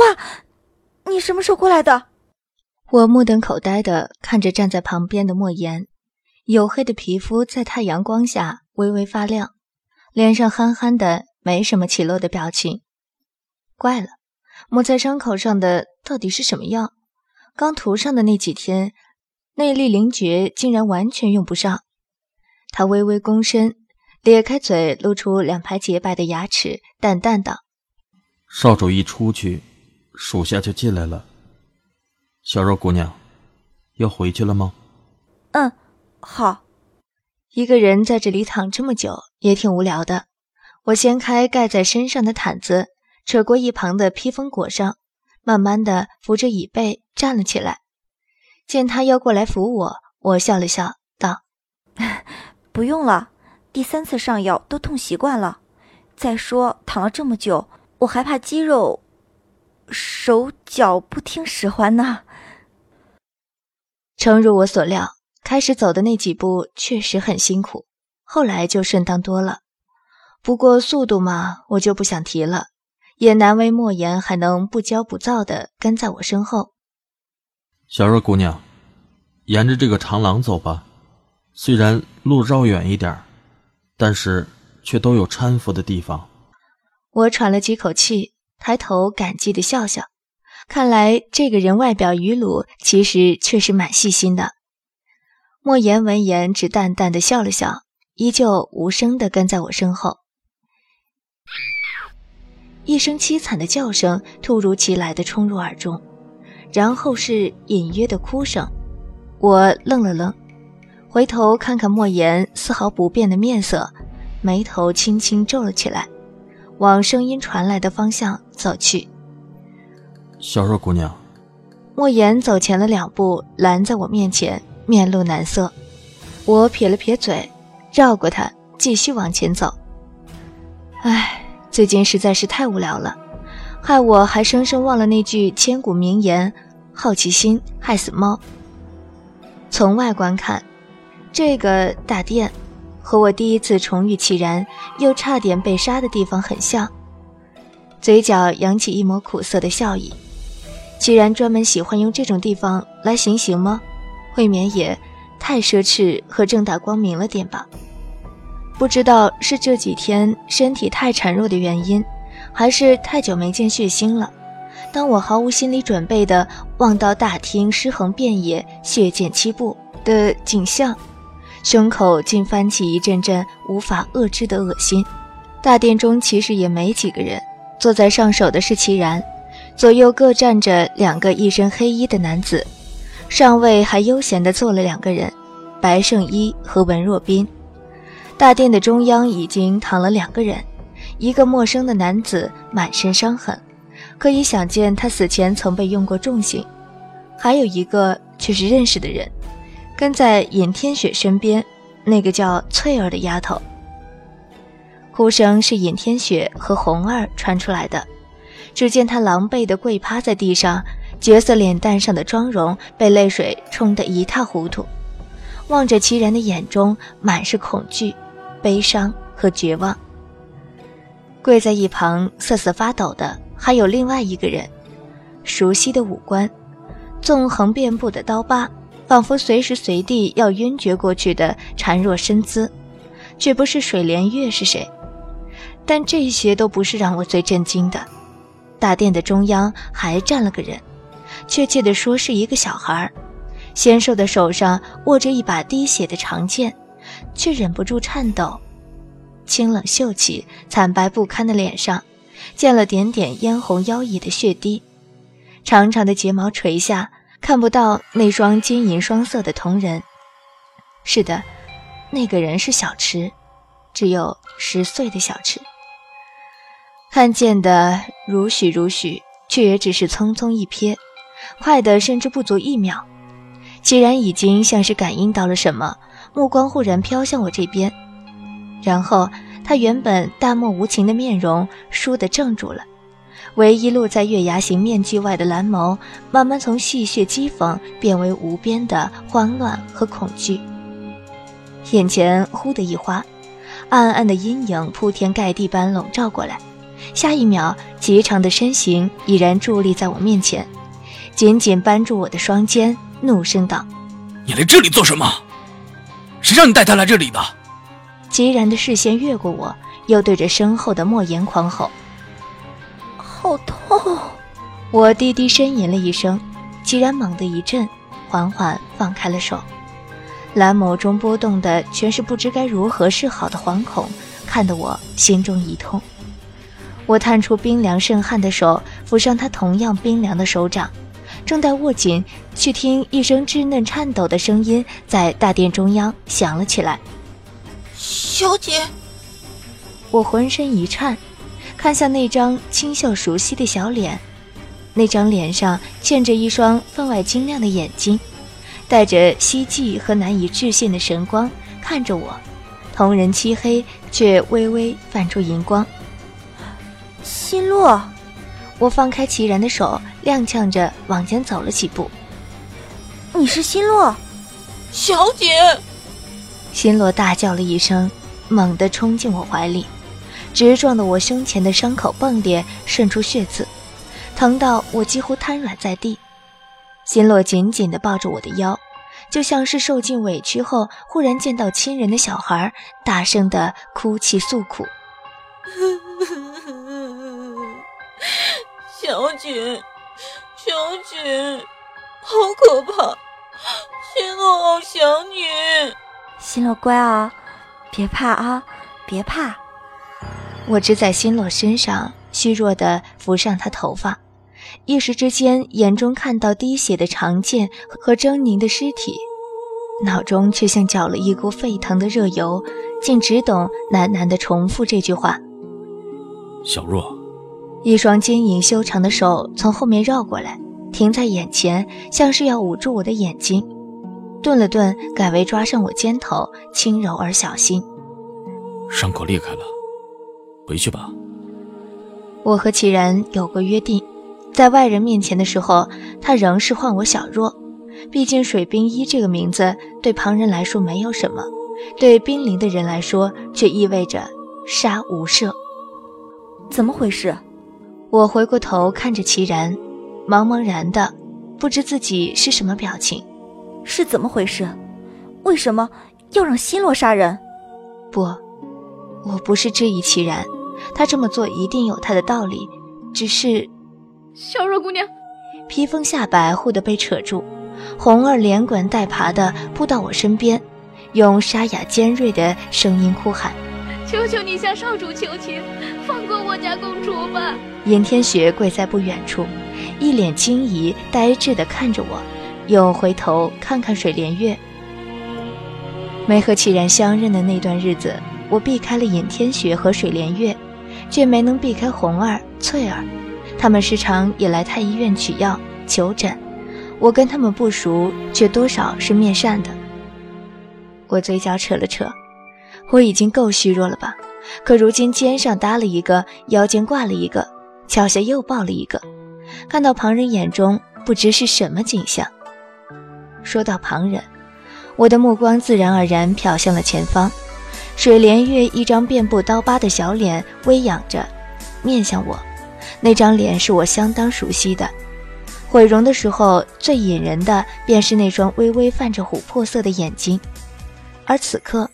哇，你什么时候过来的？我目瞪口呆的看着站在旁边的莫言，黝黑的皮肤在太阳光下微微发亮，脸上憨憨的，没什么起落的表情。怪了，抹在伤口上的到底是什么药？刚涂上的那几天，内力灵诀竟然完全用不上。他微微躬身，咧开嘴，露出两排洁白的牙齿，淡淡道：“少主一出去，属下就进来了。小若姑娘，要回去了吗？”“嗯，好。”一个人在这里躺这么久，也挺无聊的。我掀开盖在身上的毯子，扯过一旁的披风裹上，慢慢的扶着椅背站了起来。见他要过来扶我，我笑了笑，道。不用了，第三次上药都痛习惯了。再说躺了这么久，我还怕肌肉、手脚不听使唤呢。诚如我所料，开始走的那几步确实很辛苦，后来就顺当多了。不过速度嘛，我就不想提了，也难为莫言还能不骄不躁的跟在我身后。小若姑娘，沿着这个长廊走吧。虽然路绕远一点但是却都有搀扶的地方。我喘了几口气，抬头感激的笑笑。看来这个人外表愚鲁，其实却是蛮细心的。莫言闻言，只淡淡的笑了笑，依旧无声的跟在我身后。一声凄惨的叫声突如其来的冲入耳中，然后是隐约的哭声。我愣了愣。回头看看莫言丝毫不变的面色，眉头轻轻皱了起来，往声音传来的方向走去。小若姑娘，莫言走前了两步，拦在我面前，面露难色。我撇了撇嘴，绕过他，继续往前走。唉，最近实在是太无聊了，害我还生生忘了那句千古名言：好奇心害死猫。从外观看。这个大殿和我第一次重遇齐然又差点被杀的地方很像，嘴角扬起一抹苦涩的笑意。齐然专门喜欢用这种地方来行刑吗？未免也太奢侈和正大光明了点吧。不知道是这几天身体太孱弱的原因，还是太久没见血腥了。当我毫无心理准备的望到大厅尸横遍野、血溅七步的景象。胸口竟翻起一阵阵无法遏制的恶心。大殿中其实也没几个人，坐在上首的是齐然，左右各站着两个一身黑衣的男子，上位还悠闲地坐了两个人，白圣依和文若冰。大殿的中央已经躺了两个人，一个陌生的男子满身伤痕，可以想见他死前曾被用过重刑；还有一个却是认识的人。跟在尹天雪身边，那个叫翠儿的丫头。哭声是尹天雪和红儿传出来的。只见她狼狈地跪趴在地上，绝色脸蛋上的妆容被泪水冲得一塌糊涂，望着齐然的眼中满是恐惧、悲伤和绝望。跪在一旁瑟瑟发抖的还有另外一个人，熟悉的五官，纵横遍布的刀疤。仿佛随时随地要晕厥过去的孱弱身姿，却不是水莲月是谁？但这些都不是让我最震惊的。大殿的中央还站了个人，确切的说是一个小孩，纤瘦的手上握着一把滴血的长剑，却忍不住颤抖。清冷秀气、惨白不堪的脸上，溅了点点嫣红妖异的血滴，长长的睫毛垂下。看不到那双金银双色的瞳仁。是的，那个人是小池，只有十岁的小池。看见的如许如许，却也只是匆匆一瞥，快的甚至不足一秒。既然已经像是感应到了什么，目光忽然飘向我这边，然后他原本淡漠无情的面容倏地怔住了。唯一露在月牙形面具外的蓝眸，慢慢从戏谑讥讽变为无边的慌乱和恐惧。眼前忽的一花，暗暗的阴影铺天盖地般笼罩过来，下一秒，极长的身形已然伫立在我面前，紧紧扳住我的双肩，怒声道：“你来这里做什么？谁让你带他来这里的？”极然的视线越过我，又对着身后的莫言狂吼：“好痛！”我低低呻吟了一声，吉然猛地一震，缓缓放开了手，蓝眸中波动的全是不知该如何是好的惶恐，看得我心中一痛。我探出冰凉渗汗的手，抚上他同样冰凉的手掌，正待握紧，却听一声稚嫩颤抖的声音在大殿中央响了起来：“小姐！”我浑身一颤，看向那张清秀熟悉的小脸。那张脸上嵌着一双分外晶亮的眼睛，带着希冀和难以置信的神光看着我，瞳仁漆黑，却微微泛出银光。心洛，我放开齐然的手，踉跄着往前走了几步。你是心洛，小姐！心洛大叫了一声，猛地冲进我怀里，直撞得我胸前的伤口迸裂，渗出血渍。疼到我几乎瘫软在地，心洛紧紧地抱着我的腰，就像是受尽委屈后忽然见到亲人的小孩，大声地哭泣诉苦。小姐，小姐，好可怕！心洛好想你。心洛乖啊，别怕啊，别怕。我只在心洛身上虚弱地抚上她头发。一时之间，眼中看到滴血的长剑和狰狞的尸体，脑中却像搅了一锅沸腾的热油，竟只懂喃喃地重复这句话：“小若。”一双晶莹修长的手从后面绕过来，停在眼前，像是要捂住我的眼睛。顿了顿，改为抓上我肩头，轻柔而小心。伤口裂开了，回去吧。我和齐然有过约定。在外人面前的时候，他仍是唤我小若。毕竟水冰一这个名字对旁人来说没有什么，对冰凌的人来说却意味着杀无赦。怎么回事？我回过头看着齐然，茫茫然的，不知自己是什么表情。是怎么回事？为什么要让心洛杀人？不，我不是质疑齐然，他这么做一定有他的道理，只是。小若姑娘，披风下摆忽地被扯住，红儿连滚带爬地扑到我身边，用沙哑尖锐的声音哭喊：“求求你向少主求情，放过我家公主吧！”尹天雪跪在不远处，一脸惊疑呆滞地看着我，又回头看看水莲月。没和齐然相认的那段日子，我避开了尹天雪和水莲月，却没能避开红儿、翠儿。他们时常也来太医院取药求诊，我跟他们不熟，却多少是面善的。我嘴角扯了扯，我已经够虚弱了吧？可如今肩上搭了一个，腰间挂了一个，脚下又抱了一个，看到旁人眼中不知是什么景象。说到旁人，我的目光自然而然瞟向了前方，水莲月一张遍布刀疤的小脸微仰着，面向我。那张脸是我相当熟悉的，毁容的时候最引人的便是那双微微泛着琥珀色的眼睛，而此刻，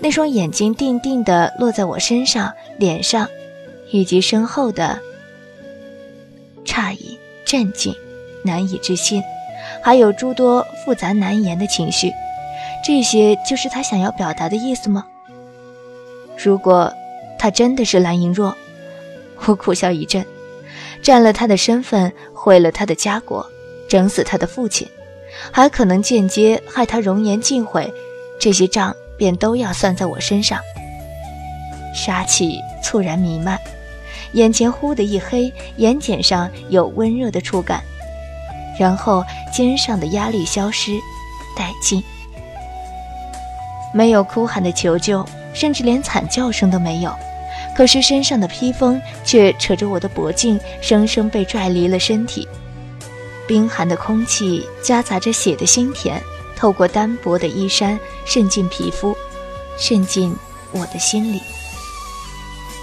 那双眼睛定定地落在我身上、脸上，以及身后的诧异、震惊、难以置信，还有诸多复杂难言的情绪，这些就是他想要表达的意思吗？如果他真的是蓝莹若，我苦笑一阵。占了他的身份，毁了他的家国，整死他的父亲，还可能间接害他容颜尽毁，这些账便都要算在我身上。杀气猝然弥漫，眼前忽的一黑，眼睑上有温热的触感，然后肩上的压力消失殆尽，没有哭喊的求救，甚至连惨叫声都没有。可是身上的披风却扯着我的脖颈，生生被拽离了身体。冰寒的空气夹杂着血的腥甜，透过单薄的衣衫渗进皮肤，渗进我的心里。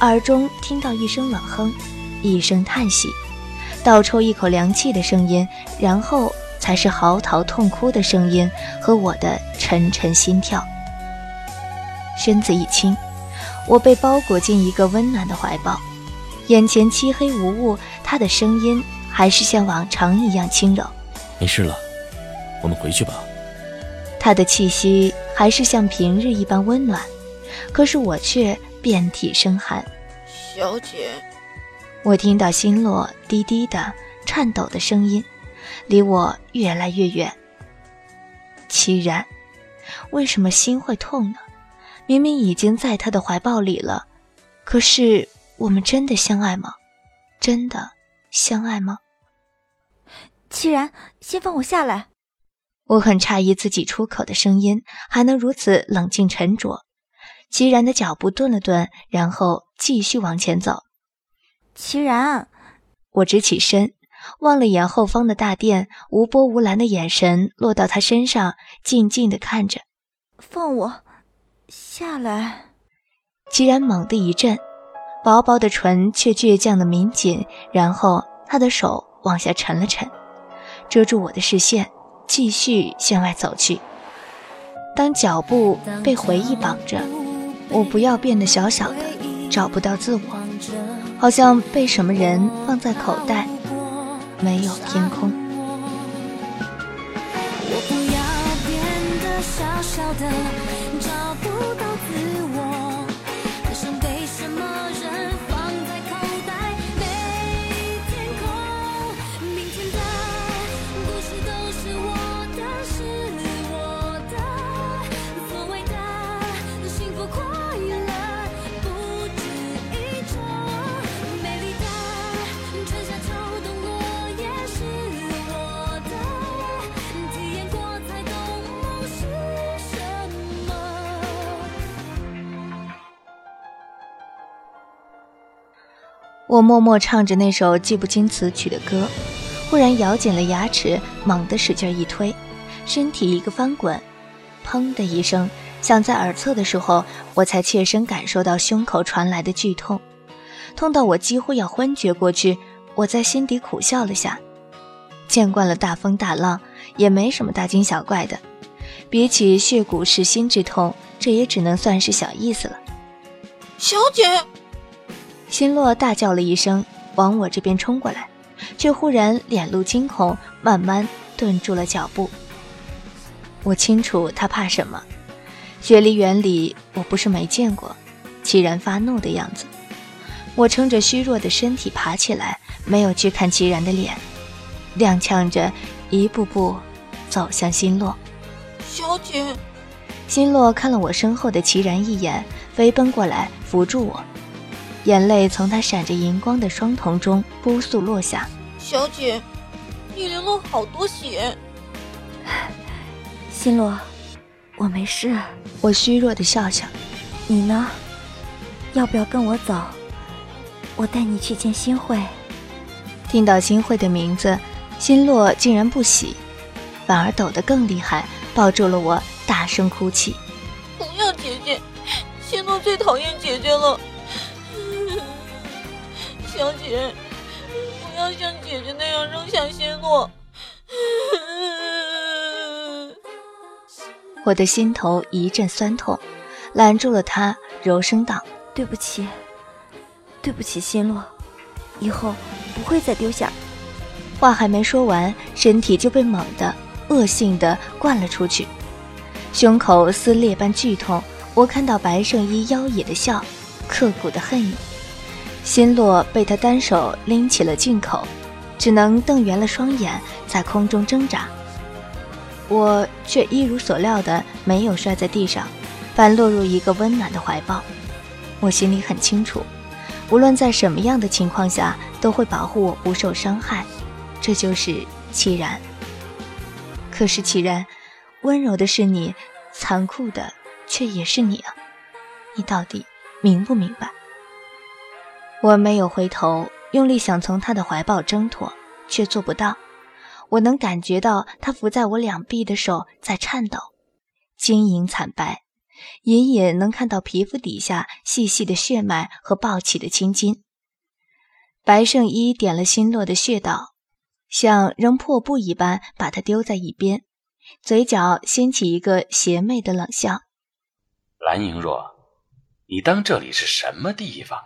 耳中听到一声冷哼，一声叹息，倒抽一口凉气的声音，然后才是嚎啕痛哭的声音和我的沉沉心跳。身子一轻，我被包裹进一个温暖的怀抱，眼前漆黑无物，他的声音还是像往常一样轻柔。没事了，我们回去吧。他的气息还是像平日一般温暖，可是我却遍体生寒。小姐，我听到心落低低的、颤抖的声音，离我越来越远。凄然，为什么心会痛呢？明明已经在他的怀抱里了，可是我们真的相爱吗？真的相爱吗？既然，先放我下来。我很诧异自己出口的声音还能如此冷静沉着。齐然的脚步顿了顿，然后继续往前走。齐然，我直起身，望了眼后方的大殿，无波无澜的眼神落到他身上，静静的看着。放我下来。齐然猛地一震，薄薄的唇却倔强的抿紧，然后他的手往下沉了沉，遮住我的视线。继续向外走去。当脚步被回忆绑着，我不要变得小小的，找不到自我，好像被什么人放在口袋，没有天空。我不要变得小小的，找不到我默默唱着那首记不清词曲的歌，忽然咬紧了牙齿，猛地使劲一推，身体一个翻滚，砰的一声响在耳侧的时候，我才切身感受到胸口传来的剧痛，痛到我几乎要昏厥过去。我在心底苦笑了下，见惯了大风大浪，也没什么大惊小怪的。比起血骨噬心之痛，这也只能算是小意思了。小姐，心洛大叫了一声，往我这边冲过来，却忽然脸露惊恐，慢慢顿住了脚步。我清楚他怕什么，雪梨园里我不是没见过，齐然发怒的样子。我撑着虚弱的身体爬起来，没有去看齐然的脸，踉跄着一步步走向心洛。小姐，心洛看了我身后的齐然一眼，飞奔过来扶住我，眼泪从他闪着银光的双瞳中扑簌落下。小姐，你流了好多血。心洛，我没事。我虚弱的笑笑，你呢？要不要跟我走？我带你去见新慧。听到新慧的名字，心洛竟然不喜，反而抖得更厉害，抱住了我，大声哭泣。不要姐姐，心洛最讨厌姐姐了。小姐，不要像姐姐那样扔下心诺。我的心头一阵酸痛，拦住了他，柔声道对不起，对不起，心洛，以后不会再丢下。话还没说完，身体就被猛地、恶性的灌了出去，胸口撕裂般剧痛。我看到白圣依妖冶的笑，刻骨的恨意。心落被他单手拎起了进口，只能瞪圆了双眼，在空中挣扎。我却一如所料的没有摔在地上，反落入一个温暖的怀抱。我心里很清楚，无论在什么样的情况下，都会保护我不受伤害。这就是齐然。可是齐然，温柔的是你，残酷的却也是你啊！你到底明不明白？我没有回头，用力想从他的怀抱挣脱，却做不到。我能感觉到他扶在我两臂的手在颤抖，晶莹惨白，隐隐能看到皮肤底下细细的血脉和暴起的青筋。白圣依点了新落的穴道，像扔破布一般把它丢在一边，嘴角掀起一个邪魅的冷笑。蓝莹若，你当这里是什么地方？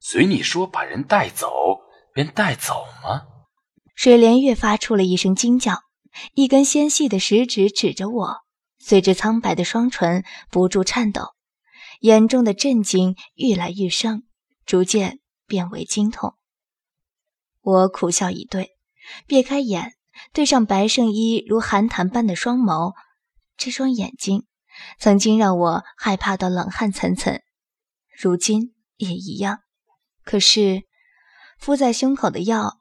随你说把人带走便带走吗？水莲月发出了一声惊叫，一根纤细的食指指着我，随着苍白的双唇不住颤抖，眼中的震惊愈来愈盛，逐渐变为惊痛。我苦笑以对，别开眼，对上白圣依如寒潭般的双眸，这双眼睛。曾经让我害怕到冷汗涔涔，如今也一样。可是，敷在胸口的药，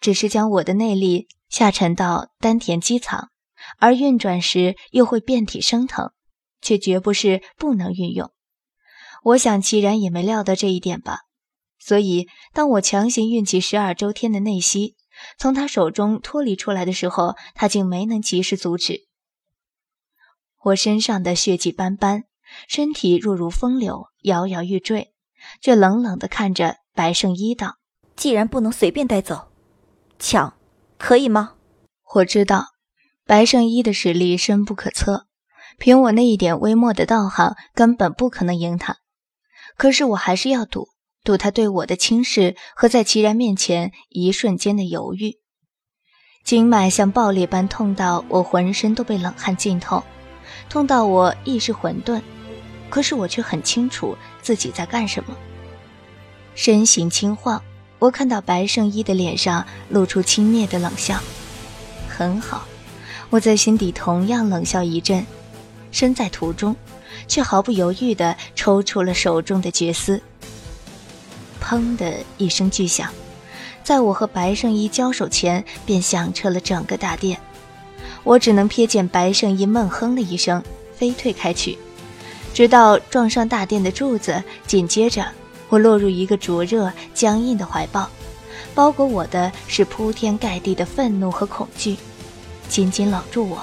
只是将我的内力下沉到丹田基层，而运转时又会遍体生疼，却绝不是不能运用。我想齐然也没料到这一点吧。所以，当我强行运起十二周天的内息，从他手中脱离出来的时候，他竟没能及时阻止。我身上的血迹斑斑，身体若如风流，摇摇欲坠，却冷冷地看着白圣依道：“既然不能随便带走，抢可以吗？”我知道白圣依的实力深不可测，凭我那一点微末的道行，根本不可能赢他。可是我还是要赌，赌他对我的轻视和在齐然面前一瞬间的犹豫。经脉像爆裂般痛到我浑身都被冷汗浸透。痛到我意识混沌，可是我却很清楚自己在干什么。身形轻晃，我看到白圣依的脸上露出轻蔑的冷笑。很好，我在心底同样冷笑一阵，身在途中，却毫不犹豫地抽出了手中的绝丝。砰的一声巨响，在我和白圣依交手前便响彻了整个大殿。我只能瞥见白圣依闷哼了一声，飞退开去，直到撞上大殿的柱子。紧接着，我落入一个灼热僵硬的怀抱，包裹我的是铺天盖地的愤怒和恐惧，紧紧搂住我，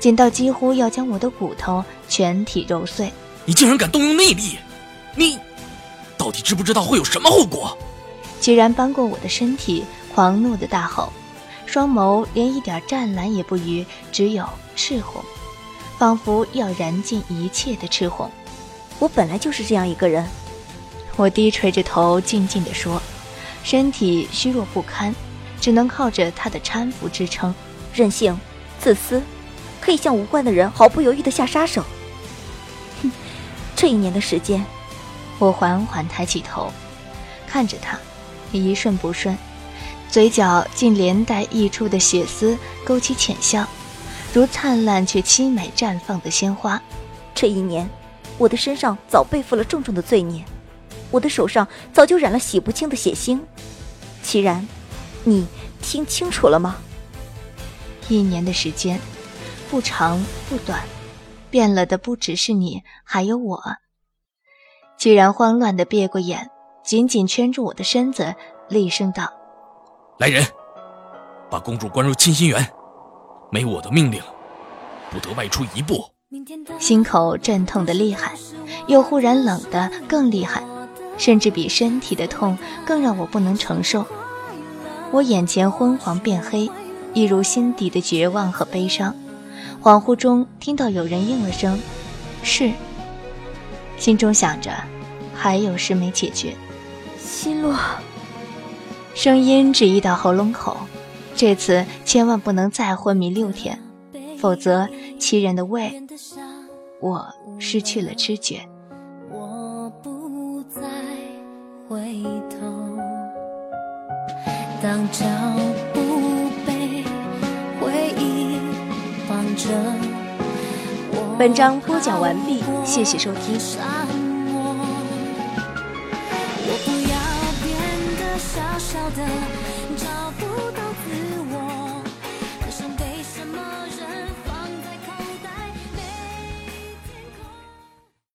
紧到几乎要将我的骨头全体揉碎。你竟然敢动用内力！你到底知不知道会有什么后果？居然扳过我的身体，狂怒的大吼。双眸连一点湛蓝也不余，只有赤红，仿佛要燃尽一切的赤红。我本来就是这样一个人。我低垂着头，静静地说，身体虚弱不堪，只能靠着他的搀扶支撑。任性、自私，可以向无关的人毫不犹豫地下杀手。哼，这一年的时间，我缓缓抬起头，看着他，一瞬不瞬。嘴角竟连带溢出的血丝勾起浅笑，如灿烂却凄美绽放的鲜花。这一年，我的身上早背负了重重的罪孽，我的手上早就染了洗不清的血腥。齐然，你听清楚了吗？一年的时间，不长不短，变了的不只是你，还有我。齐然慌乱的别过眼，紧紧圈住我的身子，厉声道。来人，把公主关入清心园，没我的命令，不得外出一步。心口阵痛的厉害，又忽然冷的更厉害，甚至比身体的痛更让我不能承受。我眼前昏黄变黑，一如心底的绝望和悲伤。恍惚中听到有人应了声“是”，心中想着还有事没解决，心落。声音只移到喉咙口，这次千万不能再昏迷六天，否则七人的胃，我失去了知觉。当脚步被回忆绑着。本章播讲完毕，谢谢收听。小小的。